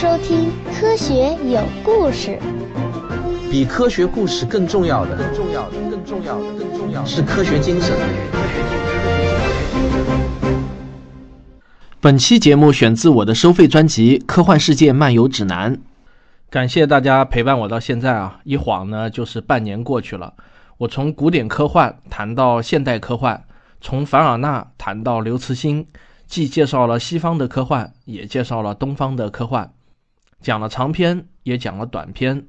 收听《科学有故事》。比科学故事更重要的，更重要的，更重要的，更重要的是科学精神。本期节目选自我的收费专辑《科幻世界漫游指南》。感谢大家陪伴我到现在啊，一晃呢就是半年过去了。我从古典科幻谈到现代科幻，从凡尔纳谈到刘慈欣。既介绍了西方的科幻，也介绍了东方的科幻，讲了长篇，也讲了短篇。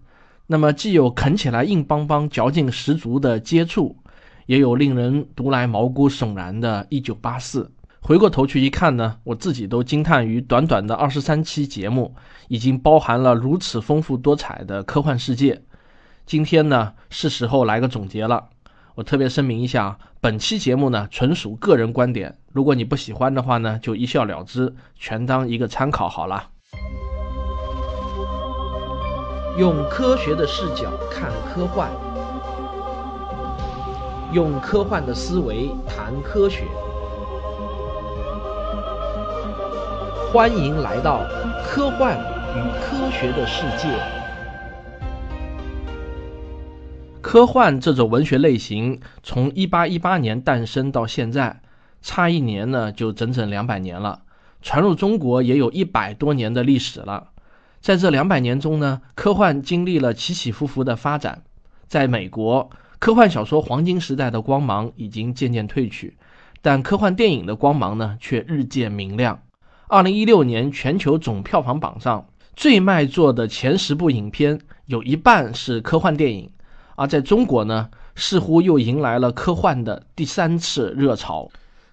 那么既有啃起来硬邦邦、嚼劲十足的接触，也有令人读来毛骨悚然的《一九八四》。回过头去一看呢，我自己都惊叹于短短的二十三期节目，已经包含了如此丰富多彩的科幻世界。今天呢，是时候来个总结了。我特别声明一下，本期节目呢纯属个人观点，如果你不喜欢的话呢，就一笑了之，全当一个参考好了。用科学的视角看科幻，用科幻的思维谈科学，欢迎来到科幻与科学的世界。科幻这种文学类型从一八一八年诞生到现在，差一年呢就整整两百年了。传入中国也有一百多年的历史了。在这两百年中呢，科幻经历了起起伏伏的发展。在美国，科幻小说黄金时代的光芒已经渐渐褪去，但科幻电影的光芒呢却日渐明亮。二零一六年全球总票房榜上最卖座的前十部影片，有一半是科幻电影。而在中国呢，似乎又迎来了科幻的第三次热潮。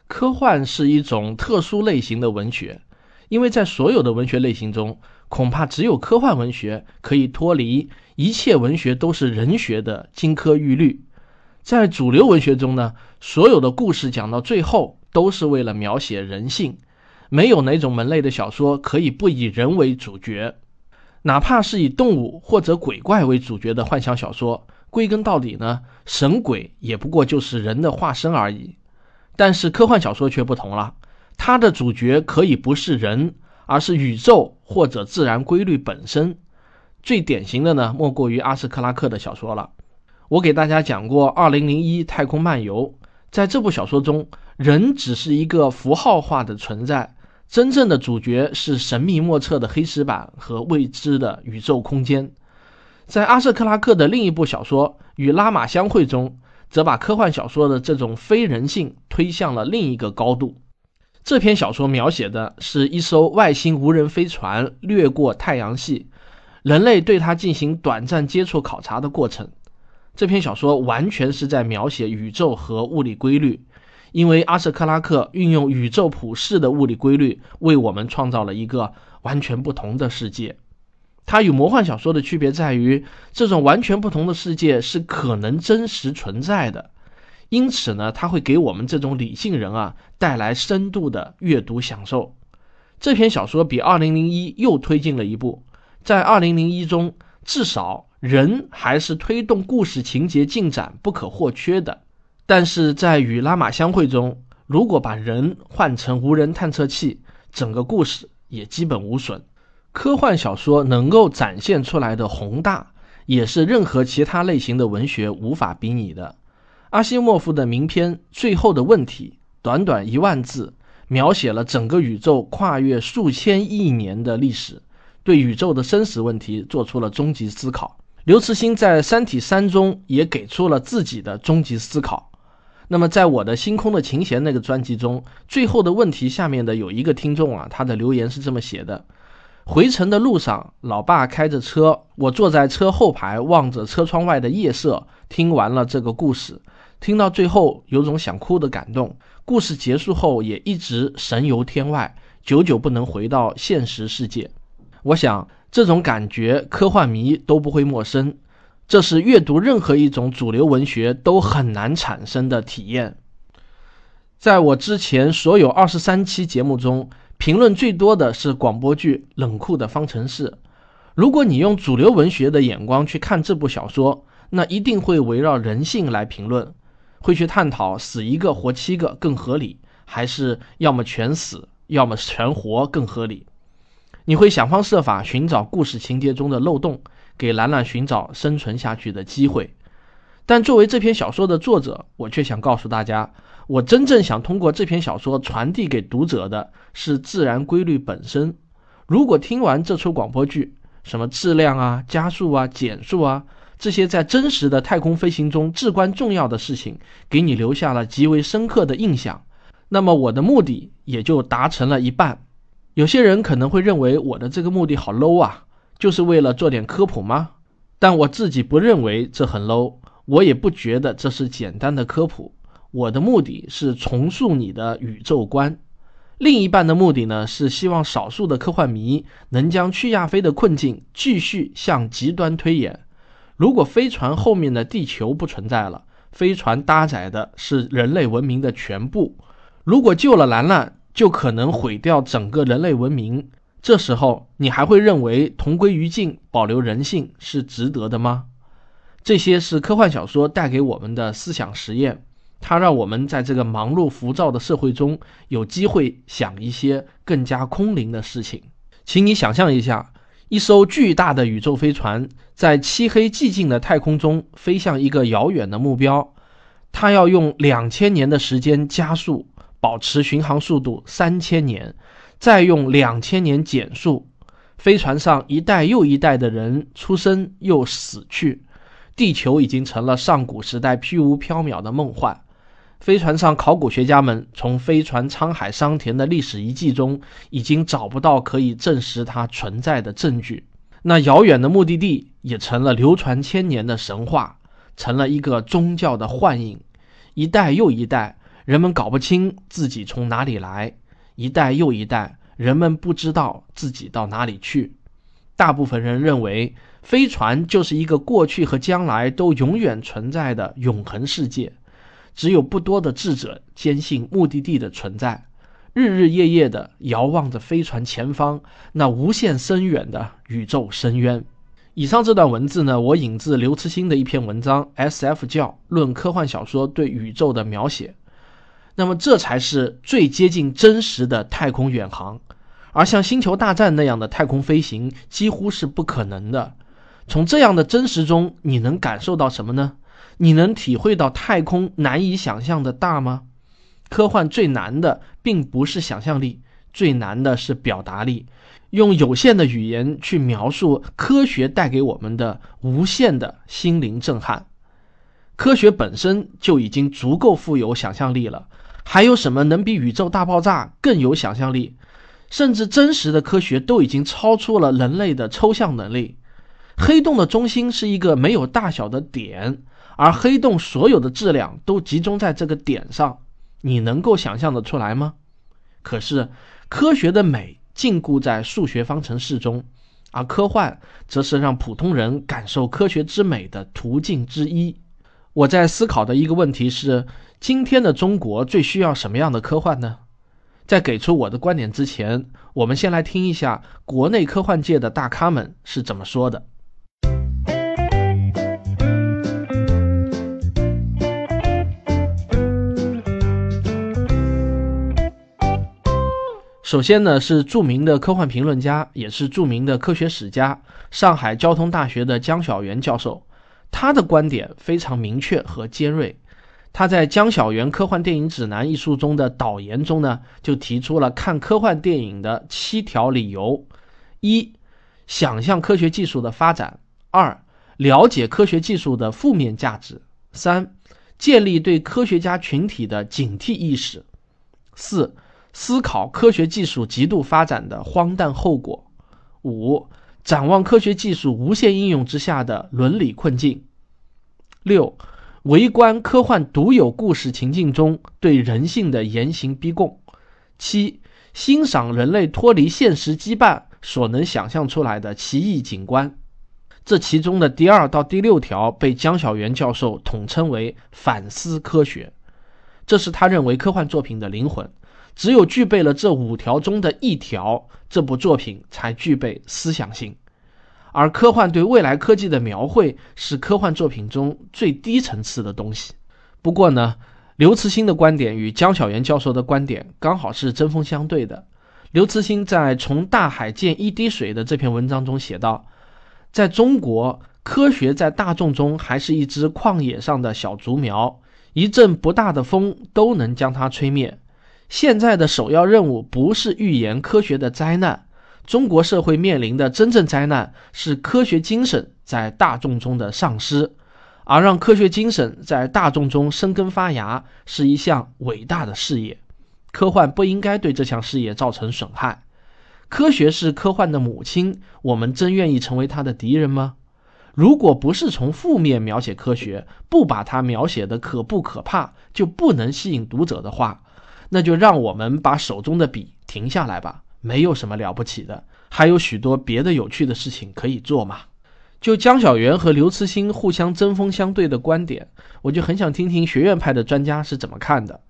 科幻是一种特殊类型的文学，因为在所有的文学类型中，恐怕只有科幻文学可以脱离一切文学都是人学的金科玉律。在主流文学中呢，所有的故事讲到最后都是为了描写人性，没有哪种门类的小说可以不以人为主角，哪怕是以动物或者鬼怪为主角的幻想小说。归根到底呢，神鬼也不过就是人的化身而已。但是科幻小说却不同了，它的主角可以不是人，而是宇宙或者自然规律本身。最典型的呢，莫过于阿斯克拉克的小说了。我给大家讲过《二零零一太空漫游》，在这部小说中，人只是一个符号化的存在，真正的主角是神秘莫测的黑石板和未知的宇宙空间。在阿瑟·克拉克的另一部小说《与拉玛相会》中，则把科幻小说的这种非人性推向了另一个高度。这篇小说描写的是一艘外星无人飞船掠过太阳系，人类对它进行短暂接触考察的过程。这篇小说完全是在描写宇宙和物理规律，因为阿瑟·克拉克运用宇宙普世的物理规律，为我们创造了一个完全不同的世界。它与魔幻小说的区别在于，这种完全不同的世界是可能真实存在的，因此呢，它会给我们这种理性人啊带来深度的阅读享受。这篇小说比《二零零一》又推进了一步，在《二零零一》中，至少人还是推动故事情节进展不可或缺的，但是在《与拉玛相会》中，如果把人换成无人探测器，整个故事也基本无损。科幻小说能够展现出来的宏大，也是任何其他类型的文学无法比拟的。阿西莫夫的名篇《最后的问题》，短短一万字，描写了整个宇宙跨越数千亿年的历史，对宇宙的生死问题做出了终极思考。刘慈欣在《三体三》中也给出了自己的终极思考。那么，在我的《星空的琴弦》那个专辑中，《最后的问题》下面的有一个听众啊，他的留言是这么写的。回程的路上，老爸开着车，我坐在车后排，望着车窗外的夜色，听完了这个故事。听到最后，有种想哭的感动。故事结束后，也一直神游天外，久久不能回到现实世界。我想，这种感觉，科幻迷都不会陌生。这是阅读任何一种主流文学都很难产生的体验。在我之前所有二十三期节目中。评论最多的是广播剧《冷酷的方程式》。如果你用主流文学的眼光去看这部小说，那一定会围绕人性来评论，会去探讨死一个活七个更合理，还是要么全死，要么全活更合理。你会想方设法寻找故事情节中的漏洞，给兰兰寻找生存下去的机会。但作为这篇小说的作者，我却想告诉大家，我真正想通过这篇小说传递给读者的是自然规律本身。如果听完这出广播剧，什么质量啊、加速啊、减速啊，这些在真实的太空飞行中至关重要的事情，给你留下了极为深刻的印象，那么我的目的也就达成了一半。有些人可能会认为我的这个目的好 low 啊，就是为了做点科普吗？但我自己不认为这很 low。我也不觉得这是简单的科普，我的目的是重塑你的宇宙观。另一半的目的呢，是希望少数的科幻迷能将去亚飞的困境继续向极端推演。如果飞船后面的地球不存在了，飞船搭载的是人类文明的全部，如果救了兰兰，就可能毁掉整个人类文明。这时候，你还会认为同归于尽、保留人性是值得的吗？这些是科幻小说带给我们的思想实验，它让我们在这个忙碌浮躁的社会中有机会想一些更加空灵的事情。请你想象一下，一艘巨大的宇宙飞船在漆黑寂静的太空中飞向一个遥远的目标，它要用两千年的时间加速，保持巡航速度三千年，再用两千年减速。飞船上一代又一代的人出生又死去。地球已经成了上古时代虚无缥缈的梦幻。飞船上，考古学家们从飞船沧海桑田的历史遗迹中，已经找不到可以证实它存在的证据。那遥远的目的地也成了流传千年的神话，成了一个宗教的幻影。一代又一代，人们搞不清自己从哪里来；一代又一代，人们不知道自己到哪里去。大部分人认为。飞船就是一个过去和将来都永远存在的永恒世界，只有不多的智者坚信目的地的存在，日日夜夜的遥望着飞船前方那无限深远的宇宙深渊。以上这段文字呢，我引自刘慈欣的一篇文章《S.F. 教论科幻小说对宇宙的描写》。那么，这才是最接近真实的太空远航，而像《星球大战》那样的太空飞行几乎是不可能的。从这样的真实中，你能感受到什么呢？你能体会到太空难以想象的大吗？科幻最难的并不是想象力，最难的是表达力。用有限的语言去描述科学带给我们的无限的心灵震撼。科学本身就已经足够富有想象力了，还有什么能比宇宙大爆炸更有想象力？甚至真实的科学都已经超出了人类的抽象能力。黑洞的中心是一个没有大小的点，而黑洞所有的质量都集中在这个点上。你能够想象得出来吗？可是，科学的美禁锢在数学方程式中，而科幻则是让普通人感受科学之美的途径之一。我在思考的一个问题是：今天的中国最需要什么样的科幻呢？在给出我的观点之前，我们先来听一下国内科幻界的大咖们是怎么说的。首先呢，是著名的科幻评论家，也是著名的科学史家，上海交通大学的江晓源教授。他的观点非常明确和尖锐。他在《江晓源科幻电影指南》一书中的导言中呢，就提出了看科幻电影的七条理由：一、想象科学技术的发展；二、了解科学技术的负面价值；三、建立对科学家群体的警惕意识；四。思考科学技术极度发展的荒诞后果。五、展望科学技术无限应用之下的伦理困境。六、围观科幻独有故事情境中对人性的严刑逼供。七、欣赏人类脱离现实羁绊所能想象出来的奇异景观。这其中的第二到第六条被江晓源教授统称为反思科学，这是他认为科幻作品的灵魂。只有具备了这五条中的一条，这部作品才具备思想性。而科幻对未来科技的描绘是科幻作品中最低层次的东西。不过呢，刘慈欣的观点与江晓源教授的观点刚好是针锋相对的。刘慈欣在《从大海见一滴水》的这篇文章中写道，在中国，科学在大众中还是一只旷野上的小竹苗，一阵不大的风都能将它吹灭。现在的首要任务不是预言科学的灾难，中国社会面临的真正灾难是科学精神在大众中的丧失，而让科学精神在大众中生根发芽是一项伟大的事业。科幻不应该对这项事业造成损害。科学是科幻的母亲，我们真愿意成为它的敌人吗？如果不是从负面描写科学，不把它描写的可不可怕，就不能吸引读者的话，那就让我们把手中的笔停下来吧。没有什么了不起的，还有许多别的有趣的事情可以做嘛。就江小源和刘慈欣互相针锋相对的观点，我就很想听听学院派的专家是怎么看的。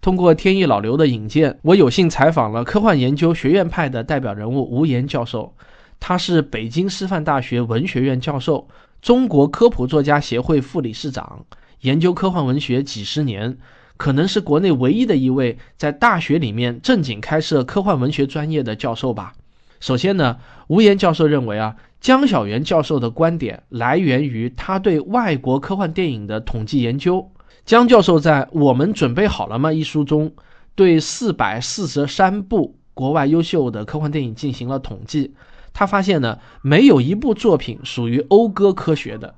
通过天意老刘的引荐，我有幸采访了科幻研究学院派的代表人物吴岩教授。他是北京师范大学文学院教授，中国科普作家协会副理事长，研究科幻文学几十年，可能是国内唯一的一位在大学里面正经开设科幻文学专业的教授吧。首先呢，吴岩教授认为啊，江晓源教授的观点来源于他对外国科幻电影的统计研究。江教授在《我们准备好了吗》一书中，对四百四十三部国外优秀的科幻电影进行了统计。他发现呢，没有一部作品属于讴歌科学的。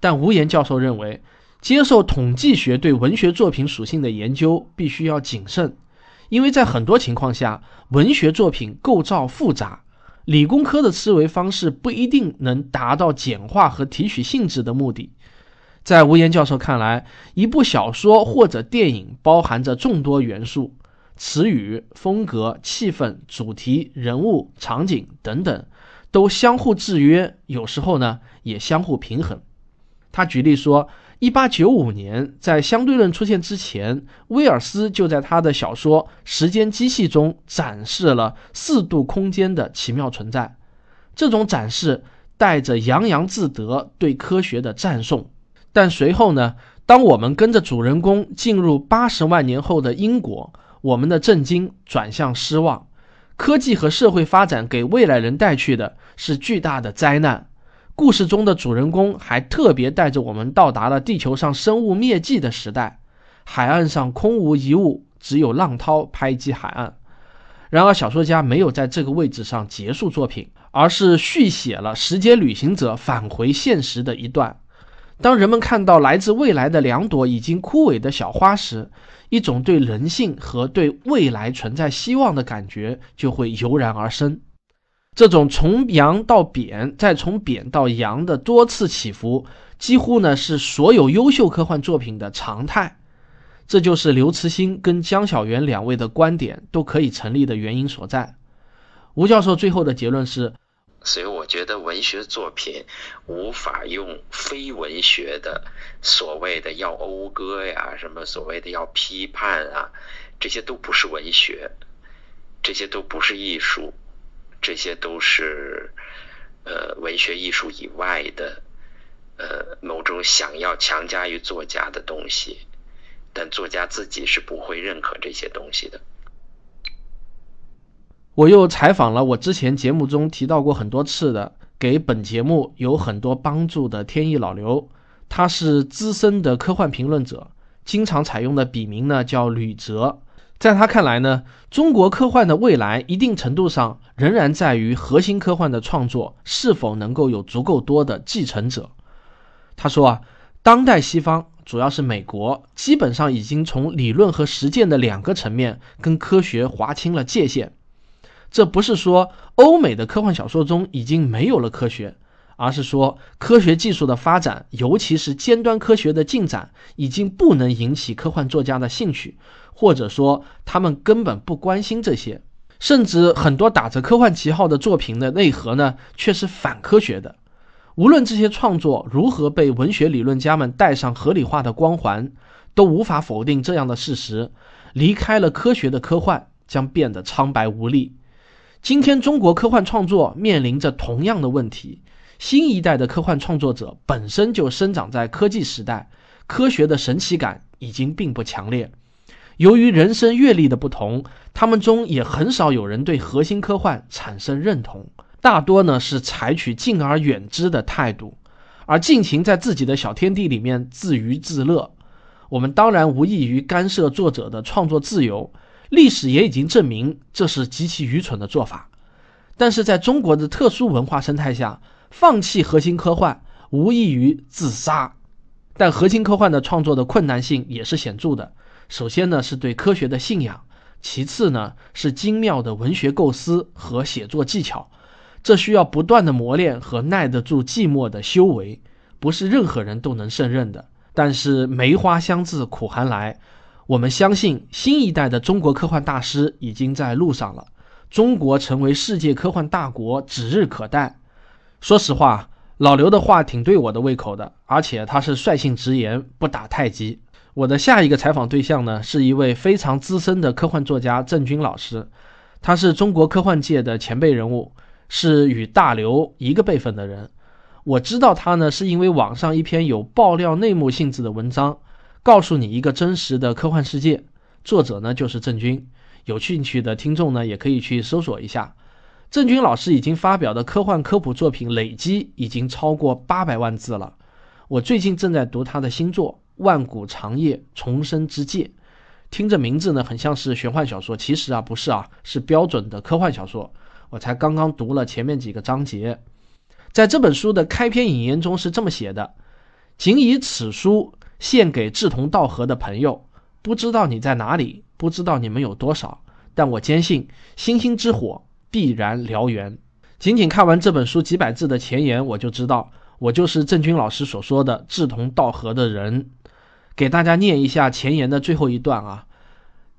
但吴岩教授认为，接受统计学对文学作品属性的研究必须要谨慎，因为在很多情况下，文学作品构造复杂，理工科的思维方式不一定能达到简化和提取性质的目的。在吴岩教授看来，一部小说或者电影包含着众多元素，词语、风格、气氛、主题、人物、场景等等，都相互制约，有时候呢也相互平衡。他举例说，一八九五年在相对论出现之前，威尔斯就在他的小说《时间机器》中展示了四度空间的奇妙存在。这种展示带着洋洋自得对科学的赞颂。但随后呢？当我们跟着主人公进入八十万年后的英国，我们的震惊转向失望。科技和社会发展给未来人带去的是巨大的灾难。故事中的主人公还特别带着我们到达了地球上生物灭迹的时代，海岸上空无一物，只有浪涛拍击海岸。然而，小说家没有在这个位置上结束作品，而是续写了时间旅行者返回现实的一段。当人们看到来自未来的两朵已经枯萎的小花时，一种对人性和对未来存在希望的感觉就会油然而生。这种从阳到贬，再从贬到阳的多次起伏，几乎呢是所有优秀科幻作品的常态。这就是刘慈欣跟江晓源两位的观点都可以成立的原因所在。吴教授最后的结论是。所以我觉得文学作品无法用非文学的所谓的要讴歌呀，什么所谓的要批判啊，这些都不是文学，这些都不是艺术，这些都是呃文学艺术以外的呃某种想要强加于作家的东西，但作家自己是不会认可这些东西的。我又采访了我之前节目中提到过很多次的，给本节目有很多帮助的天意老刘，他是资深的科幻评论者，经常采用的笔名呢叫吕哲。在他看来呢，中国科幻的未来一定程度上仍然在于核心科幻的创作是否能够有足够多的继承者。他说啊，当代西方主要是美国，基本上已经从理论和实践的两个层面跟科学划清了界限。这不是说欧美的科幻小说中已经没有了科学，而是说科学技术的发展，尤其是尖端科学的进展，已经不能引起科幻作家的兴趣，或者说他们根本不关心这些。甚至很多打着科幻旗号的作品的内核呢，却是反科学的。无论这些创作如何被文学理论家们戴上合理化的光环，都无法否定这样的事实：离开了科学的科幻将变得苍白无力。今天，中国科幻创作面临着同样的问题。新一代的科幻创作者本身就生长在科技时代，科学的神奇感已经并不强烈。由于人生阅历的不同，他们中也很少有人对核心科幻产生认同，大多呢是采取敬而远之的态度，而尽情在自己的小天地里面自娱自乐。我们当然无异于干涉作者的创作自由，历史也已经证明这是极其愚蠢的做法。但是在中国的特殊文化生态下，放弃核心科幻无异于自杀。但核心科幻的创作的困难性也是显著的。首先呢，是对科学的信仰；其次呢，是精妙的文学构思和写作技巧。这需要不断的磨练和耐得住寂寞的修为，不是任何人都能胜任的。但是梅花香自苦寒来，我们相信新一代的中国科幻大师已经在路上了。中国成为世界科幻大国指日可待。说实话，老刘的话挺对我的胃口的，而且他是率性直言，不打太极。我的下一个采访对象呢，是一位非常资深的科幻作家郑钧老师，他是中国科幻界的前辈人物，是与大刘一个辈分的人。我知道他呢，是因为网上一篇有爆料内幕性质的文章，告诉你一个真实的科幻世界，作者呢就是郑钧。有兴趣的听众呢，也可以去搜索一下。郑钧老师已经发表的科幻科普作品累积已经超过八百万字了。我最近正在读他的新作。万古长夜重生之界，听着名字呢，很像是玄幻小说，其实啊不是啊，是标准的科幻小说。我才刚刚读了前面几个章节，在这本书的开篇引言中是这么写的：“仅以此书献给志同道合的朋友，不知道你在哪里，不知道你们有多少，但我坚信星星之火必然燎原。”仅仅看完这本书几百字的前言，我就知道我就是郑钧老师所说的志同道合的人。给大家念一下前言的最后一段啊，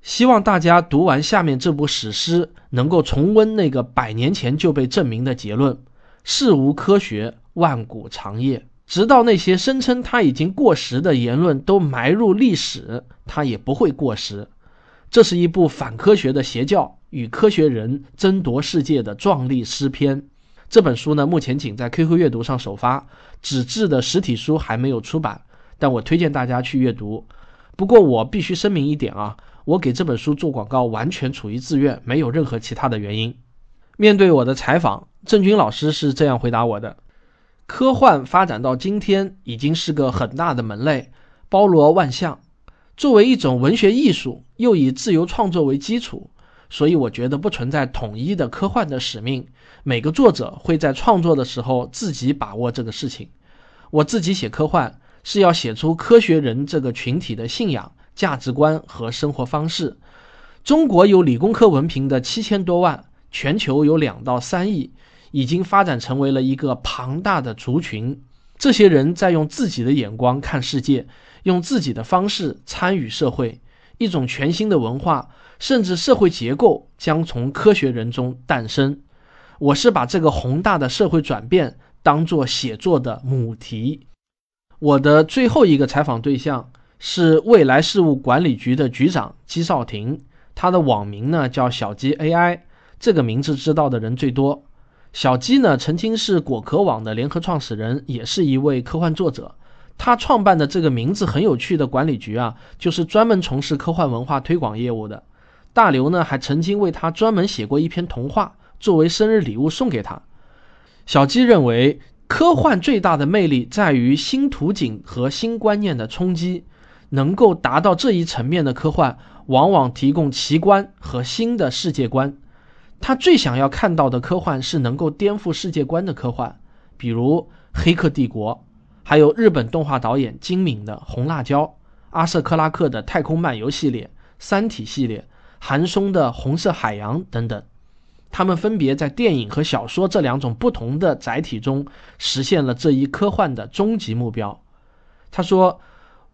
希望大家读完下面这部史诗，能够重温那个百年前就被证明的结论：事无科学，万古长夜。直到那些声称它已经过时的言论都埋入历史，它也不会过时。这是一部反科学的邪教与科学人争夺世界的壮丽诗篇。这本书呢，目前仅在 QQ 阅读上首发，纸质的实体书还没有出版。但我推荐大家去阅读。不过我必须声明一点啊，我给这本书做广告完全出于自愿，没有任何其他的原因。面对我的采访，郑钧老师是这样回答我的：科幻发展到今天已经是个很大的门类，包罗万象。作为一种文学艺术，又以自由创作为基础，所以我觉得不存在统一的科幻的使命。每个作者会在创作的时候自己把握这个事情。我自己写科幻。是要写出科学人这个群体的信仰、价值观和生活方式。中国有理工科文凭的七千多万，全球有两到三亿，已经发展成为了一个庞大的族群。这些人在用自己的眼光看世界，用自己的方式参与社会。一种全新的文化，甚至社会结构将从科学人中诞生。我是把这个宏大的社会转变当做写作的母题。我的最后一个采访对象是未来事务管理局的局长姬少廷，他的网名呢叫小鸡 AI，这个名字知道的人最多。小鸡呢曾经是果壳网的联合创始人，也是一位科幻作者。他创办的这个名字很有趣的管理局啊，就是专门从事科幻文化推广业务的。大刘呢还曾经为他专门写过一篇童话，作为生日礼物送给他。小鸡认为。科幻最大的魅力在于新图景和新观念的冲击，能够达到这一层面的科幻，往往提供奇观和新的世界观。他最想要看到的科幻是能够颠覆世界观的科幻，比如《黑客帝国》，还有日本动画导演金敏的《红辣椒》，阿瑟克拉克的《太空漫游》系列，《三体》系列，韩松的《红色海洋》等等。他们分别在电影和小说这两种不同的载体中实现了这一科幻的终极目标。他说：“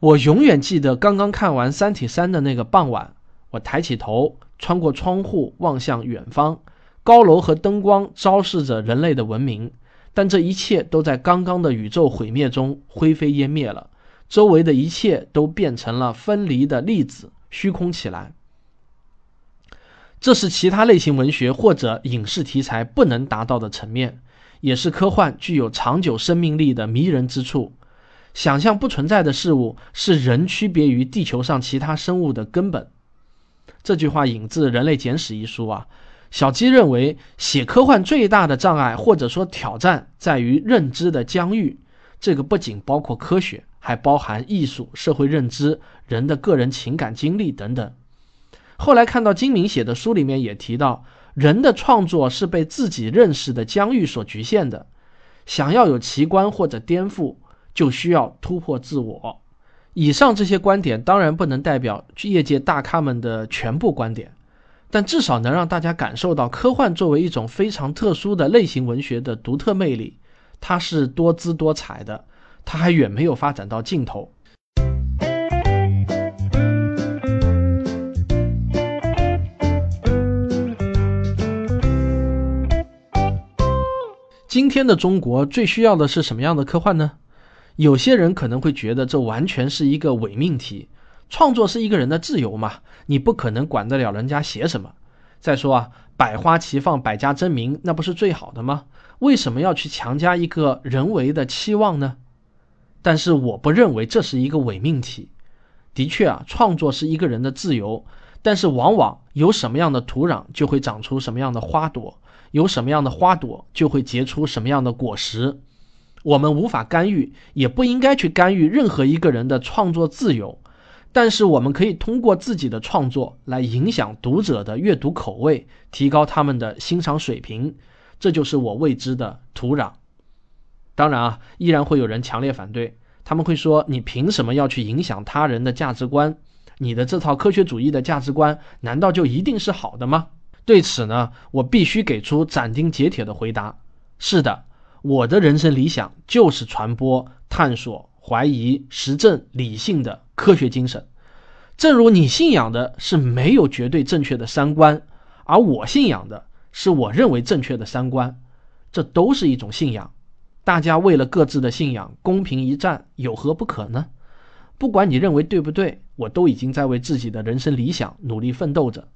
我永远记得刚刚看完《三体三》的那个傍晚，我抬起头，穿过窗户望向远方，高楼和灯光昭示着人类的文明，但这一切都在刚刚的宇宙毁灭中灰飞烟灭了，周围的一切都变成了分离的粒子，虚空起来。”这是其他类型文学或者影视题材不能达到的层面，也是科幻具有长久生命力的迷人之处。想象不存在的事物是人区别于地球上其他生物的根本。这句话引自《人类简史》一书啊。小鸡认为，写科幻最大的障碍或者说挑战在于认知的疆域。这个不仅包括科学，还包含艺术、社会认知、人的个人情感经历等等。后来看到金明写的书里面也提到，人的创作是被自己认识的疆域所局限的。想要有奇观或者颠覆，就需要突破自我。以上这些观点当然不能代表业界大咖们的全部观点，但至少能让大家感受到科幻作为一种非常特殊的类型文学的独特魅力。它是多姿多彩的，它还远没有发展到尽头。今天的中国最需要的是什么样的科幻呢？有些人可能会觉得这完全是一个伪命题。创作是一个人的自由嘛，你不可能管得了人家写什么。再说啊，百花齐放，百家争鸣，那不是最好的吗？为什么要去强加一个人为的期望呢？但是我不认为这是一个伪命题。的确啊，创作是一个人的自由，但是往往有什么样的土壤，就会长出什么样的花朵；有什么样的花朵，就会结出什么样的果实。我们无法干预，也不应该去干预任何一个人的创作自由。但是我们可以通过自己的创作来影响读者的阅读口味，提高他们的欣赏水平。这就是我未知的土壤。当然啊，依然会有人强烈反对，他们会说：“你凭什么要去影响他人的价值观？你的这套科学主义的价值观难道就一定是好的吗？”对此呢，我必须给出斩钉截铁的回答：是的，我的人生理想就是传播、探索、怀疑、实证、理性的科学精神。正如你信仰的是没有绝对正确的三观，而我信仰的。是我认为正确的三观，这都是一种信仰。大家为了各自的信仰公平一战，有何不可呢？不管你认为对不对，我都已经在为自己的人生理想努力奋斗着。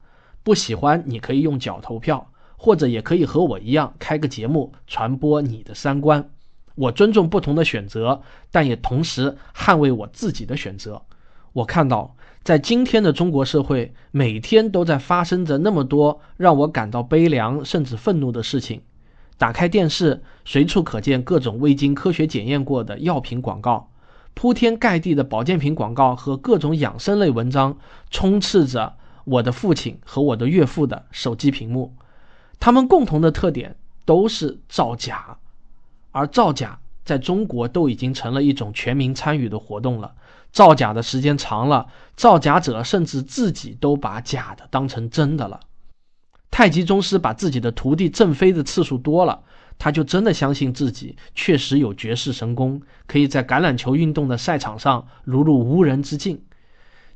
不喜欢你可以用脚投票，或者也可以和我一样开个节目传播你的三观。我尊重不同的选择，但也同时捍卫我自己的选择。我看到。在今天的中国社会，每天都在发生着那么多让我感到悲凉甚至愤怒的事情。打开电视，随处可见各种未经科学检验过的药品广告，铺天盖地的保健品广告和各种养生类文章充斥着我的父亲和我的岳父的手机屏幕。他们共同的特点都是造假，而造假在中国都已经成了一种全民参与的活动了。造假的时间长了，造假者甚至自己都把假的当成真的了。太极宗师把自己的徒弟震飞的次数多了，他就真的相信自己确实有绝世神功，可以在橄榄球运动的赛场上如入无人之境。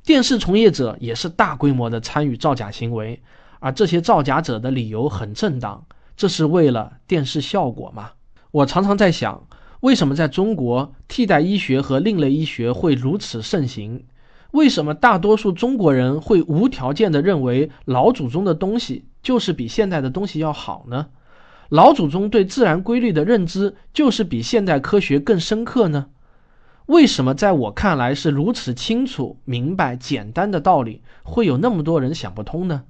电视从业者也是大规模的参与造假行为，而这些造假者的理由很正当，这是为了电视效果嘛？我常常在想。为什么在中国替代医学和另类医学会如此盛行？为什么大多数中国人会无条件的认为老祖宗的东西就是比现代的东西要好呢？老祖宗对自然规律的认知就是比现代科学更深刻呢？为什么在我看来是如此清楚、明白、简单的道理，会有那么多人想不通呢？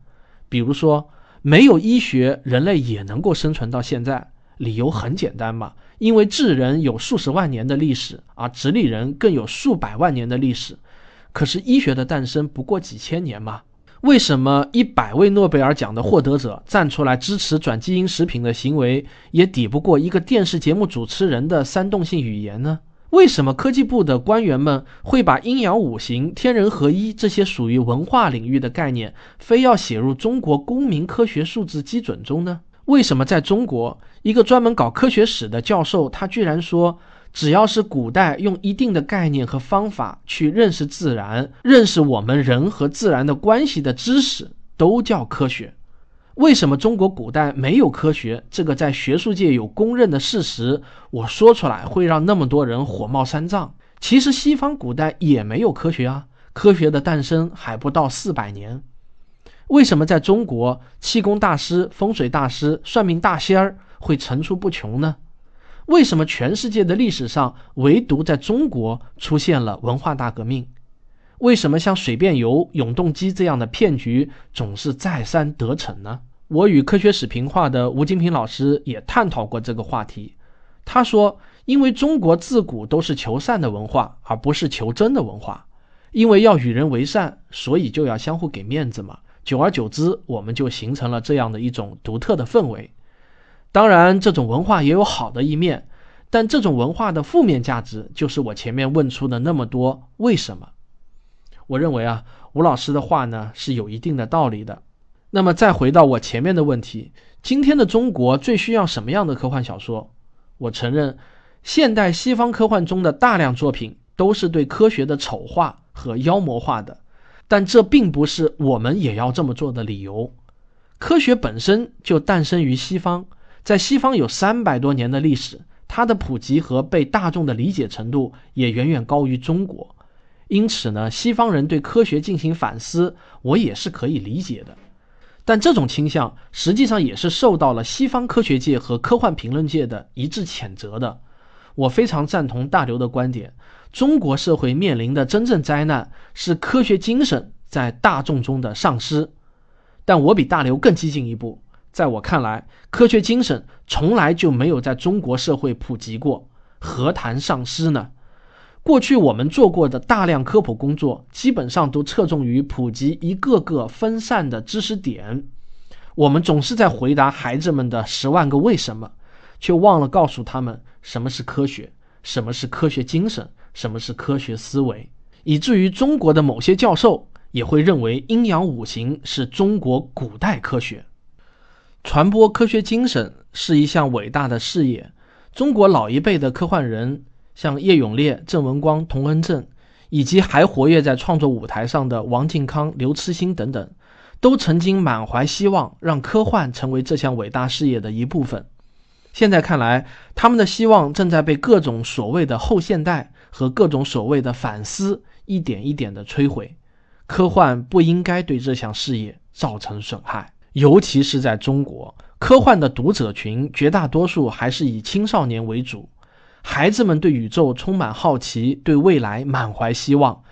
比如说，没有医学，人类也能够生存到现在，理由很简单嘛。因为智人有数十万年的历史，而直立人更有数百万年的历史。可是医学的诞生不过几千年嘛？为什么一百位诺贝尔奖的获得者站出来支持转基因食品的行为，也抵不过一个电视节目主持人的煽动性语言呢？为什么科技部的官员们会把阴阳五行、天人合一这些属于文化领域的概念，非要写入中国公民科学数字基准中呢？为什么在中国，一个专门搞科学史的教授，他居然说，只要是古代用一定的概念和方法去认识自然、认识我们人和自然的关系的知识，都叫科学？为什么中国古代没有科学？这个在学术界有公认的事实，我说出来会让那么多人火冒三丈。其实西方古代也没有科学啊，科学的诞生还不到四百年。为什么在中国，气功大师、风水大师、算命大仙儿会层出不穷呢？为什么全世界的历史上，唯独在中国出现了文化大革命？为什么像水变油、永动机这样的骗局总是再三得逞呢？我与科学史评话的吴金平老师也探讨过这个话题。他说，因为中国自古都是求善的文化，而不是求真的文化。因为要与人为善，所以就要相互给面子嘛。久而久之，我们就形成了这样的一种独特的氛围。当然，这种文化也有好的一面，但这种文化的负面价值，就是我前面问出的那么多为什么。我认为啊，吴老师的话呢是有一定的道理的。那么再回到我前面的问题，今天的中国最需要什么样的科幻小说？我承认，现代西方科幻中的大量作品都是对科学的丑化和妖魔化的，但这并不是我们也要这么做的理由。科学本身就诞生于西方，在西方有三百多年的历史，它的普及和被大众的理解程度也远远高于中国。因此呢，西方人对科学进行反思，我也是可以理解的。但这种倾向实际上也是受到了西方科学界和科幻评论界的一致谴责的。我非常赞同大刘的观点：中国社会面临的真正灾难是科学精神在大众中的丧失。但我比大刘更激进一步，在我看来，科学精神从来就没有在中国社会普及过，何谈丧失呢？过去我们做过的大量科普工作，基本上都侧重于普及一个个分散的知识点。我们总是在回答孩子们的十万个为什么，却忘了告诉他们什么是科学，什么是科学精神，什么是科学思维。以至于中国的某些教授也会认为阴阳五行是中国古代科学。传播科学精神是一项伟大的事业。中国老一辈的科幻人。像叶永烈、郑文光、童恩正，以及还活跃在创作舞台上的王靖康、刘慈欣等等，都曾经满怀希望让科幻成为这项伟大事业的一部分。现在看来，他们的希望正在被各种所谓的后现代和各种所谓的反思一点一点的摧毁。科幻不应该对这项事业造成损害，尤其是在中国，科幻的读者群绝大多数还是以青少年为主。孩子们对宇宙充满好奇，对未来满怀希望。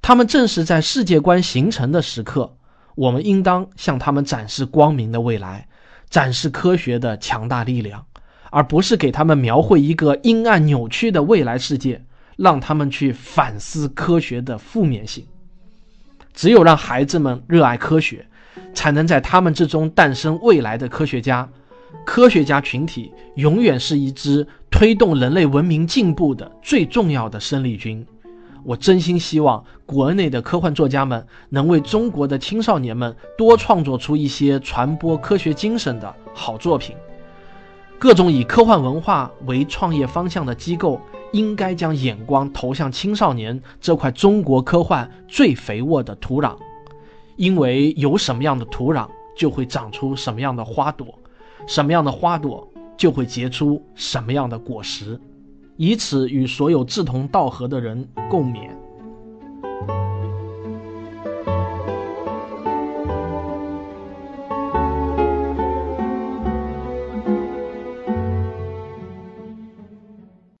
他们正是在世界观形成的时刻，我们应当向他们展示光明的未来，展示科学的强大力量，而不是给他们描绘一个阴暗扭曲的未来世界，让他们去反思科学的负面性。只有让孩子们热爱科学，才能在他们之中诞生未来的科学家。科学家群体永远是一支推动人类文明进步的最重要的生力军。我真心希望国内的科幻作家们能为中国的青少年们多创作出一些传播科学精神的好作品。各种以科幻文化为创业方向的机构，应该将眼光投向青少年这块中国科幻最肥沃的土壤，因为有什么样的土壤，就会长出什么样的花朵。什么样的花朵就会结出什么样的果实，以此与所有志同道合的人共勉。